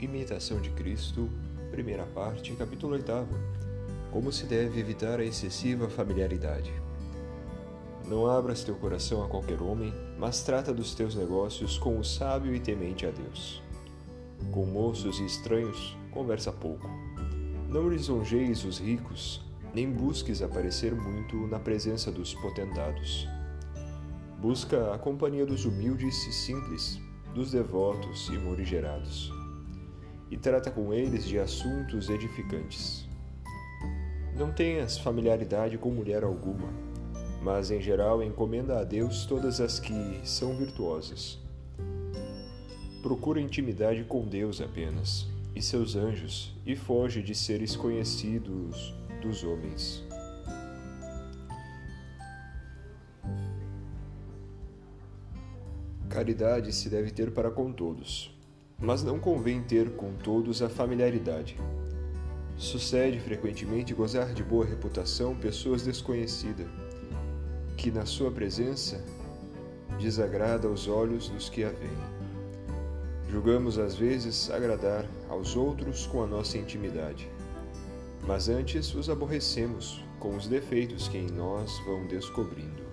Imitação de Cristo, primeira parte, capítulo 8. Como se deve evitar a excessiva familiaridade. Não abras teu coração a qualquer homem, mas trata dos teus negócios com o sábio e temente a Deus. Com moços e estranhos, conversa pouco. Não lisonjeis os ricos, nem busques aparecer muito na presença dos potentados. Busca a companhia dos humildes e simples, dos devotos e morigerados e trata com eles de assuntos edificantes. Não tenhas familiaridade com mulher alguma, mas em geral encomenda a Deus todas as que são virtuosas. Procura intimidade com Deus apenas e seus anjos e foge de seres conhecidos dos homens. Caridade se deve ter para com todos mas não convém ter com todos a familiaridade. Sucede frequentemente gozar de boa reputação pessoas desconhecidas, que na sua presença desagrada aos olhos dos que a veem. Julgamos às vezes agradar aos outros com a nossa intimidade, mas antes os aborrecemos com os defeitos que em nós vão descobrindo.